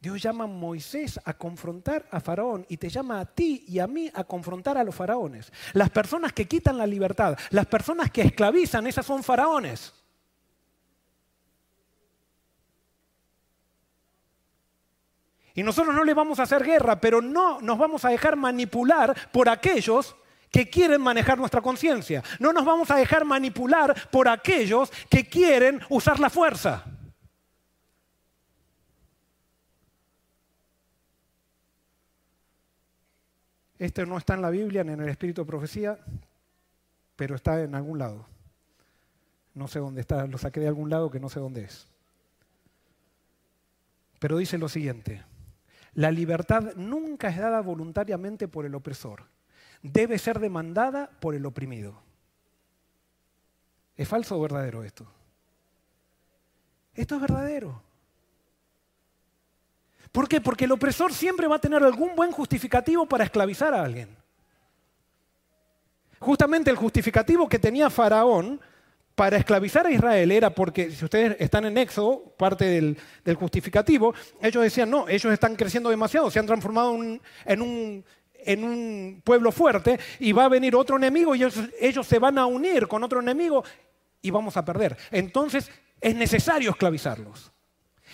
[SPEAKER 1] Dios llama a Moisés a confrontar a Faraón y te llama a ti y a mí a confrontar a los faraones. Las personas que quitan la libertad, las personas que esclavizan, esas son faraones. Y nosotros no le vamos a hacer guerra, pero no nos vamos a dejar manipular por aquellos que quieren manejar nuestra conciencia. No nos vamos a dejar manipular por aquellos que quieren usar la fuerza. Esto no está en la Biblia ni en el Espíritu de Profecía, pero está en algún lado. No sé dónde está, lo saqué de algún lado que no sé dónde es. Pero dice lo siguiente, la libertad nunca es dada voluntariamente por el opresor. Debe ser demandada por el oprimido. ¿Es falso o verdadero esto? Esto es verdadero. ¿Por qué? Porque el opresor siempre va a tener algún buen justificativo para esclavizar a alguien. Justamente el justificativo que tenía Faraón para esclavizar a Israel era porque, si ustedes están en Éxodo, parte del, justificativo, ellos decían, no, ellos están creciendo demasiado, se han transformado en, un, pueblo fuerte y va a venir otro enemigo y ellos, se van a unir con otro enemigo y vamos a perder. Entonces es necesario esclavizarlos.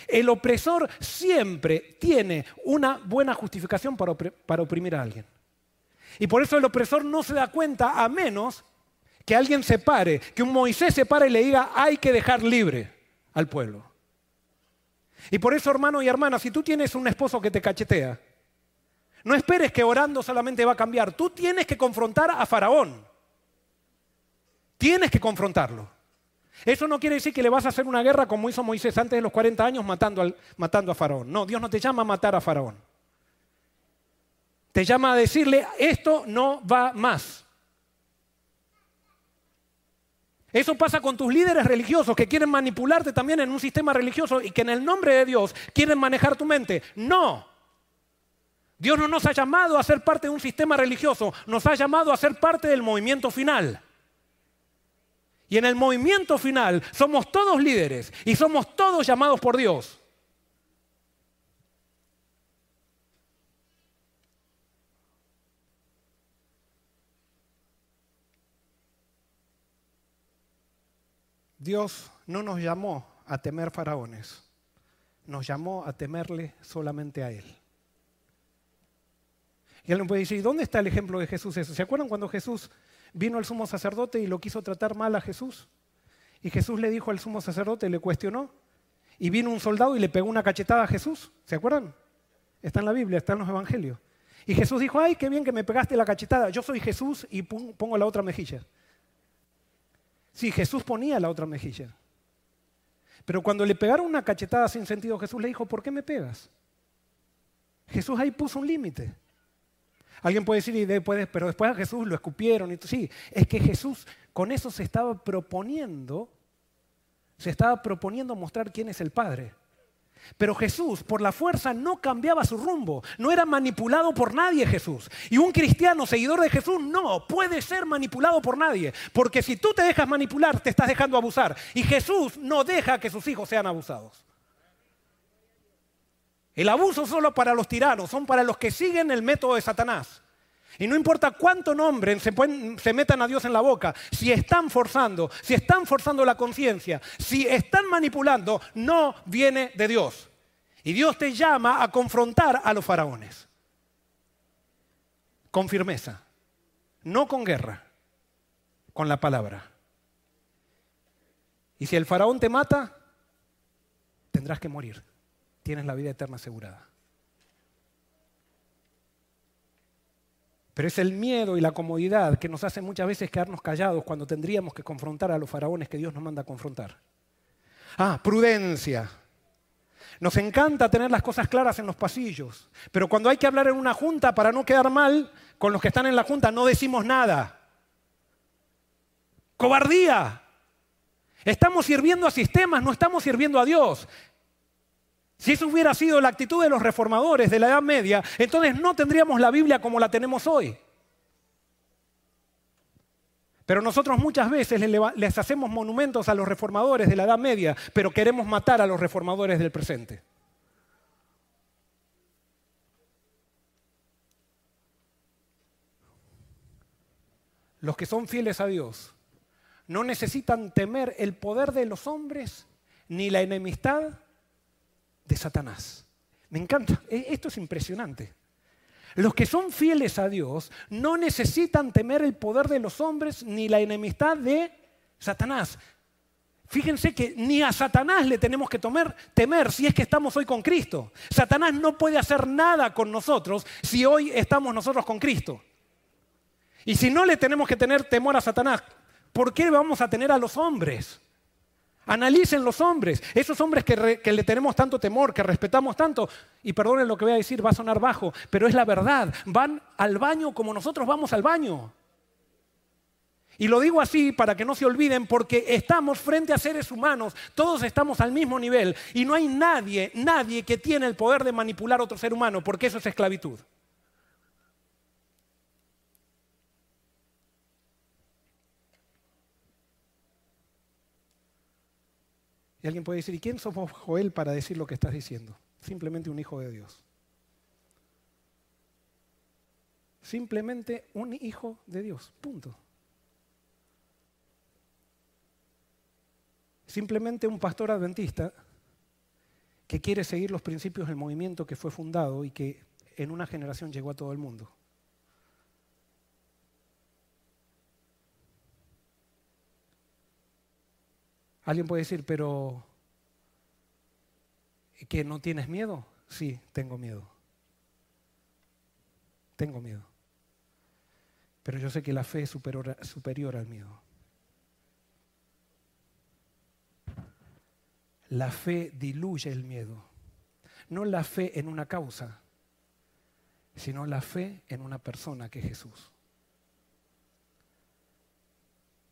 [SPEAKER 1] El opresor siempre tiene una buena justificación para, para oprimir a alguien. Y por eso el opresor no se da cuenta a menos que alguien se pare, que un Moisés se pare y le diga, hay que dejar libre al pueblo. Y por eso, hermano y hermana, si tú tienes un esposo que te cachetea, no esperes que orando solamente va a cambiar. Tú tienes que confrontar a Faraón. Tienes que confrontarlo. Eso no quiere decir que le vas a hacer una guerra como hizo Moisés antes de los 40 años matando, matando a Faraón. No, Dios no te llama a matar a Faraón. Te llama a decirle, esto no va más. Eso pasa con tus líderes religiosos que quieren manipularte también en un sistema religioso y que en el nombre de Dios quieren manejar tu mente. No. Dios no nos ha llamado a ser parte de un sistema religioso, nos ha llamado a ser parte del movimiento final. Y en el movimiento final somos todos líderes y somos todos llamados por Dios. Dios no nos llamó a temer faraones, nos llamó a temerle solamente a Él. Y alguien puede decir, ¿dónde está el ejemplo de Jesús eso? ¿Se acuerdan cuando Jesús vino al sumo sacerdote y lo quiso tratar mal a Jesús? Y Jesús le dijo al sumo sacerdote, le cuestionó, y vino un soldado y le pegó una cachetada a Jesús. ¿Se acuerdan? Está en la Biblia, está en los evangelios. Y Jesús dijo, ay, qué bien que me pegaste la cachetada, yo soy Jesús y pongo la otra mejilla. Sí, Jesús ponía la otra mejilla. Pero cuando le pegaron una cachetada sin sentido, Jesús le dijo, ¿por qué me pegas? Jesús ahí puso un límite. Alguien puede decir, y después, pero después a Jesús lo escupieron. Y sí, es que Jesús con eso se estaba proponiendo, se estaba proponiendo mostrar quién es el Padre. Pero Jesús, por la fuerza, no cambiaba su rumbo. No era manipulado por nadie Jesús. Y un cristiano seguidor de Jesús no puede ser manipulado por nadie. Porque si tú te dejas manipular, te estás dejando abusar. Y Jesús no deja que sus hijos sean abusados. El abuso solo para los tiranos, son para los que siguen el método de Satanás. Y no importa cuánto nombre se, se, metan a Dios en la boca, si están forzando, si están forzando la conciencia, si están manipulando, no viene de Dios. Y Dios te llama a confrontar a los faraones. Con firmeza, no con guerra, con la palabra. Y si el faraón te mata, tendrás que morir. Tienes la vida eterna asegurada. Pero es el miedo y la comodidad que nos hace muchas veces quedarnos callados cuando tendríamos que confrontar a los faraones que Dios nos manda a confrontar. Ah, prudencia. Nos encanta tener las cosas claras en los pasillos, pero cuando hay que hablar en una junta para no quedar mal con los que están en la junta, no decimos nada. Cobardía. Estamos sirviendo a sistemas, no estamos sirviendo a Dios. Si eso hubiera sido la actitud de los reformadores de la Edad Media, entonces no tendríamos la Biblia como la tenemos hoy. Pero nosotros muchas veces les hacemos monumentos a los reformadores de la Edad Media, pero queremos matar a los reformadores del presente. Los que son fieles a Dios no necesitan temer el poder de los hombres ni la enemistad de Satanás. Me encanta, e, esto es impresionante. Los que son fieles a Dios no necesitan temer el poder de los hombres ni la enemistad de Satanás. Fíjense que ni a Satanás le tenemos que temer, temer si es que estamos hoy con Cristo. Satanás no puede hacer nada con nosotros si hoy estamos nosotros con Cristo. Y si no le tenemos que tener temor a Satanás, ¿por qué vamos a tener a los hombres? Analicen los hombres, esos hombres que, le tenemos tanto temor, que respetamos tanto, y perdonen lo que voy a decir, va a sonar bajo, pero es la verdad, van al baño como nosotros vamos al baño. Y lo digo así para que no se olviden, porque estamos frente a seres humanos, todos estamos al mismo nivel, y no hay nadie, nadie que tiene el poder de manipular a otro ser humano, porque eso es esclavitud. Y alguien puede decir, ¿y quién sos vos, Joel, para decir lo que estás diciendo? Simplemente un hijo de Dios. Simplemente un hijo de Dios, punto. Simplemente un pastor adventista que quiere seguir los principios del movimiento que fue fundado y que en una generación llegó a todo el mundo. Alguien puede decir, pero ¿que no tienes miedo? Sí, tengo miedo. Tengo miedo. Pero yo sé que la fe es superior, al miedo. La fe diluye el miedo. No la fe en una causa, sino la fe en una persona que es Jesús.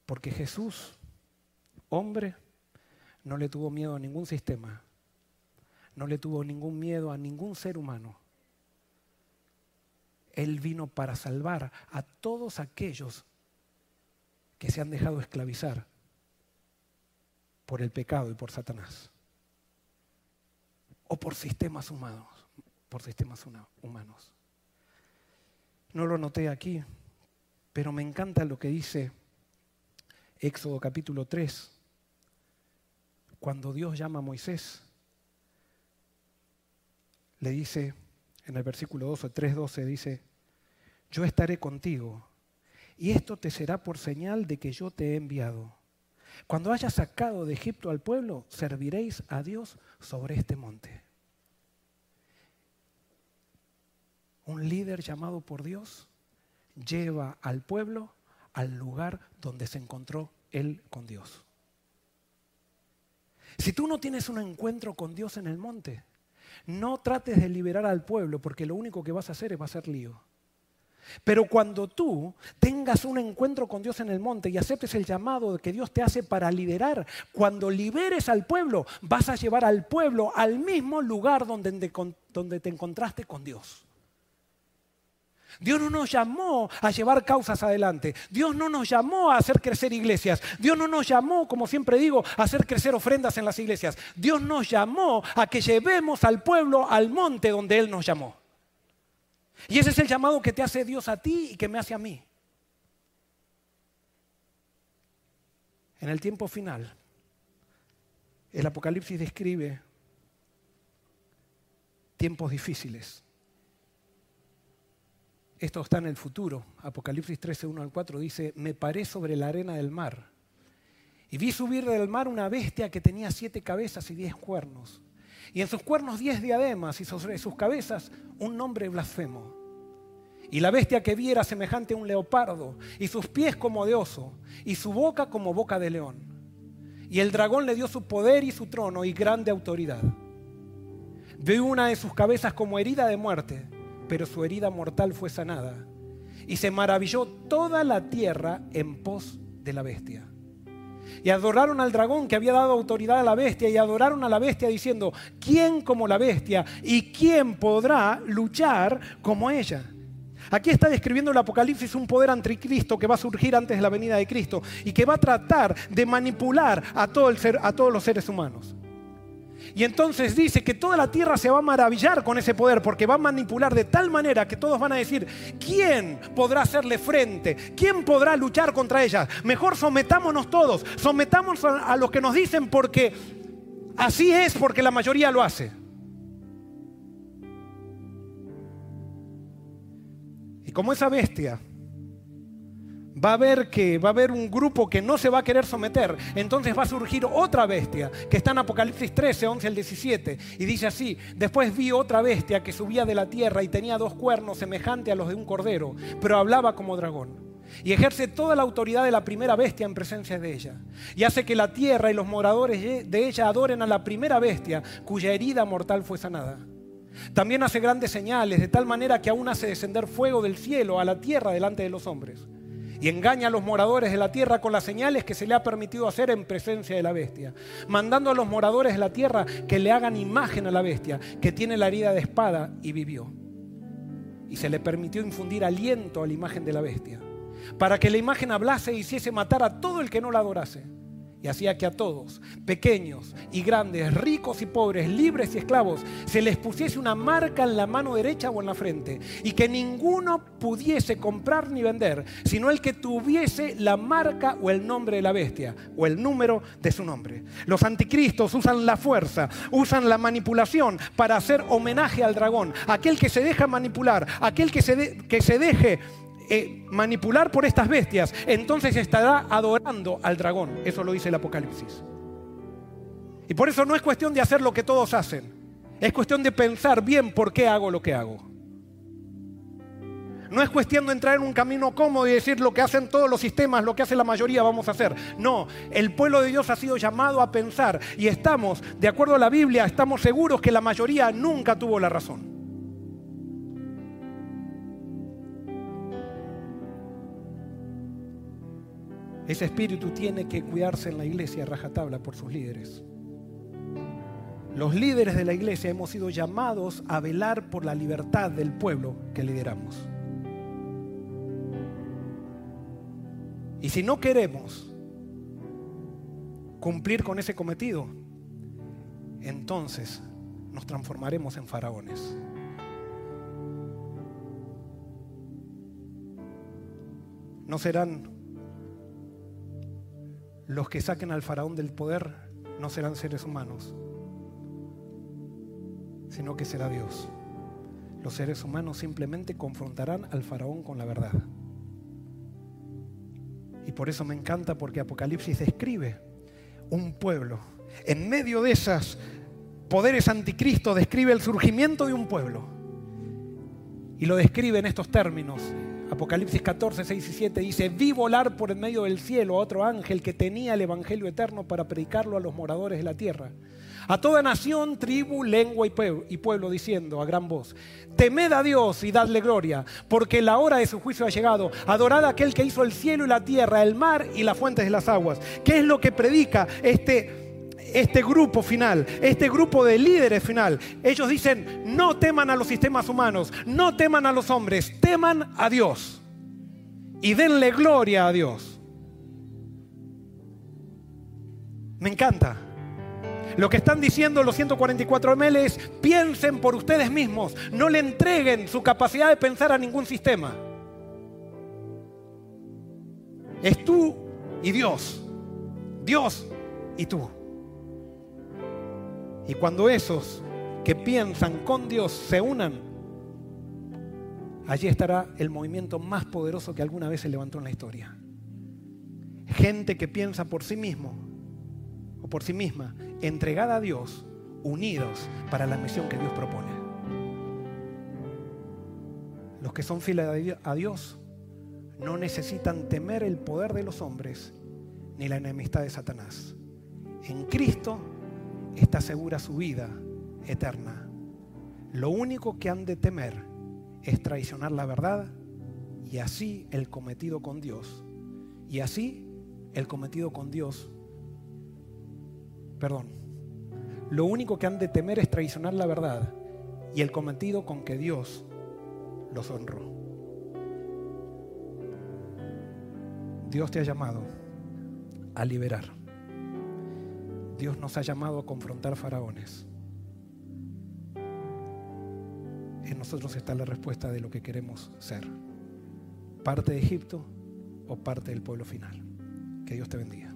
[SPEAKER 1] Porque Jesús, hombre, no le tuvo miedo a ningún sistema, no le tuvo ningún miedo a ningún ser humano. Él vino para salvar a todos aquellos que se han dejado esclavizar por el pecado y por Satanás. O por sistemas humanos, por sistemas humanos. No lo noté aquí, pero me encanta lo que dice Éxodo capítulo 3, cuando Dios llama a Moisés, le dice en el versículo 12, 3.12, dice, yo estaré contigo y esto te será por señal de que yo te he enviado. Cuando hayas sacado de Egipto al pueblo, serviréis a Dios sobre este monte. Un líder llamado por Dios lleva al pueblo al lugar donde se encontró él con Dios. Si tú no tienes un encuentro con Dios en el monte, no trates de liberar al pueblo porque lo único que vas a hacer es va a ser lío. Pero cuando tú tengas un encuentro con Dios en el monte y aceptes el llamado que Dios te hace para liderar, cuando liberes al pueblo, vas a llevar al pueblo al mismo lugar donde te, encontraste con Dios. Dios no nos llamó a llevar causas adelante. Dios no nos llamó a hacer crecer iglesias. Dios no nos llamó, como siempre digo, a hacer crecer ofrendas en las iglesias. Dios nos llamó a que llevemos al pueblo al monte donde Él nos llamó. Y ese es el llamado que te hace Dios a ti y que me hace a mí. En el tiempo final, el Apocalipsis describe tiempos difíciles. Esto está en el futuro. Apocalipsis 13, 1 al 4 dice, me paré sobre la arena del mar y vi subir del mar una bestia que tenía siete cabezas y diez cuernos y en sus cuernos diez diademas y sobre sus cabezas un nombre blasfemo. Y la bestia que vi era semejante a un leopardo, y sus pies como de oso, y su boca como boca de león. Y el dragón le dio su poder y su trono y grande autoridad. Vi una de sus cabezas como herida de muerte, pero su herida mortal fue sanada. Y se maravilló toda la tierra en pos de la bestia. Y adoraron al dragón que había dado autoridad a la bestia y adoraron a la bestia diciendo, ¿quién como la bestia y quién podrá luchar como ella? Aquí está describiendo el Apocalipsis un poder anticristo que va a surgir antes de la venida de Cristo y que va a tratar de manipular a, todo el a todos los seres humanos. Y entonces dice que toda la tierra se va a maravillar con ese poder porque va a manipular de tal manera que todos van a decir, ¿quién podrá hacerle frente? ¿Quién podrá luchar contra ella? Mejor sometámonos todos, sometamos a, a los que nos dicen porque así es porque la mayoría lo hace. Y como esa bestia va a haber que va a haber un grupo que no se va a querer someter, entonces va a surgir otra bestia que está en Apocalipsis 13, 11 al 17 y dice así, después vi otra bestia que subía de la tierra y tenía dos cuernos semejantes a los de un cordero, pero hablaba como dragón. Y ejerce toda la autoridad de la primera bestia en presencia de ella. Y hace que la tierra y los moradores de ella adoren a la primera bestia cuya herida mortal fue sanada. También hace grandes señales, de tal manera que aún hace descender fuego del cielo a la tierra delante de los hombres y engaña a los moradores de la tierra con las señales que se le ha permitido hacer en presencia de la bestia, mandando a los moradores de la tierra que le hagan imagen a la bestia, que tiene la herida de espada y vivió. Y se le permitió infundir aliento a la imagen de la bestia, para que la imagen hablase y hiciese matar a todo el que no la adorase y hacía que a todos, pequeños y grandes, ricos y pobres, libres y esclavos, se les pusiese una marca en la mano derecha o en la frente, y que ninguno pudiese comprar ni vender, sino el que tuviese la marca o el nombre de la bestia, o el número de su nombre. Los anticristos usan la fuerza, usan la manipulación para hacer homenaje al dragón, aquel que se deja manipular, aquel que se, que se deje eh, manipular por estas bestias, entonces estará adorando al dragón. Eso lo dice el Apocalipsis. Y por eso no es cuestión de hacer lo que todos hacen. Es cuestión de pensar bien por qué hago lo que hago. No es cuestión de entrar en un camino cómodo y decir lo que hacen todos los sistemas, lo que hace la mayoría vamos a hacer. No, el pueblo de Dios ha sido llamado a pensar y estamos, de acuerdo a la Biblia, estamos seguros que la mayoría nunca tuvo la razón. Ese espíritu tiene que cuidarse en la iglesia rajatabla por sus líderes. Los líderes de la iglesia hemos sido llamados a velar por la libertad del pueblo que lideramos. Y si no queremos cumplir con ese cometido, entonces nos transformaremos en faraones. No serán los que saquen al faraón del poder no serán seres humanos, sino que será Dios. Los seres humanos simplemente confrontarán al faraón con la verdad. Y por eso me encanta porque Apocalipsis describe un pueblo. En medio de esos poderes anticristo describe el surgimiento de un pueblo. Y lo describe en estos términos. Apocalipsis 14, 6 y 7 dice, vi volar por el medio del cielo a otro ángel que tenía el Evangelio eterno para predicarlo a los moradores de la tierra. A toda nación, tribu, lengua y pueblo, diciendo a gran voz, temed a Dios y dadle gloria, porque la hora de su juicio ha llegado. Adorad a aquel que hizo el cielo y la tierra, el mar y las fuentes de las aguas. ¿Qué es lo que predica este este grupo final, este grupo de líderes final. Ellos dicen, no teman a los sistemas humanos, no teman a los hombres, teman a Dios. Y denle gloria a Dios. Me encanta. Lo que están diciendo los 144 ml es, piensen por ustedes mismos, no le entreguen su capacidad de pensar a ningún sistema. Es tú y Dios. Dios y tú. Y cuando esos que piensan con Dios se unan, allí estará el movimiento más poderoso que alguna vez se levantó en la historia. Gente que piensa por sí mismo o por sí misma, entregada a Dios, unidos para la misión que Dios propone. Los que son fieles a Dios no necesitan temer el poder de los hombres ni la enemistad de Satanás. En Cristo está segura su vida eterna. Lo único que han de temer es traicionar la verdad y así el cometido con Dios. Y así el cometido con Dios. Perdón. Lo único que han de temer es traicionar la verdad y el cometido con que Dios los honró. Dios te ha llamado a liberar. Dios nos ha llamado a confrontar faraones. En nosotros está la respuesta de lo que queremos ser. Parte de Egipto o parte del pueblo final. Que Dios te bendiga.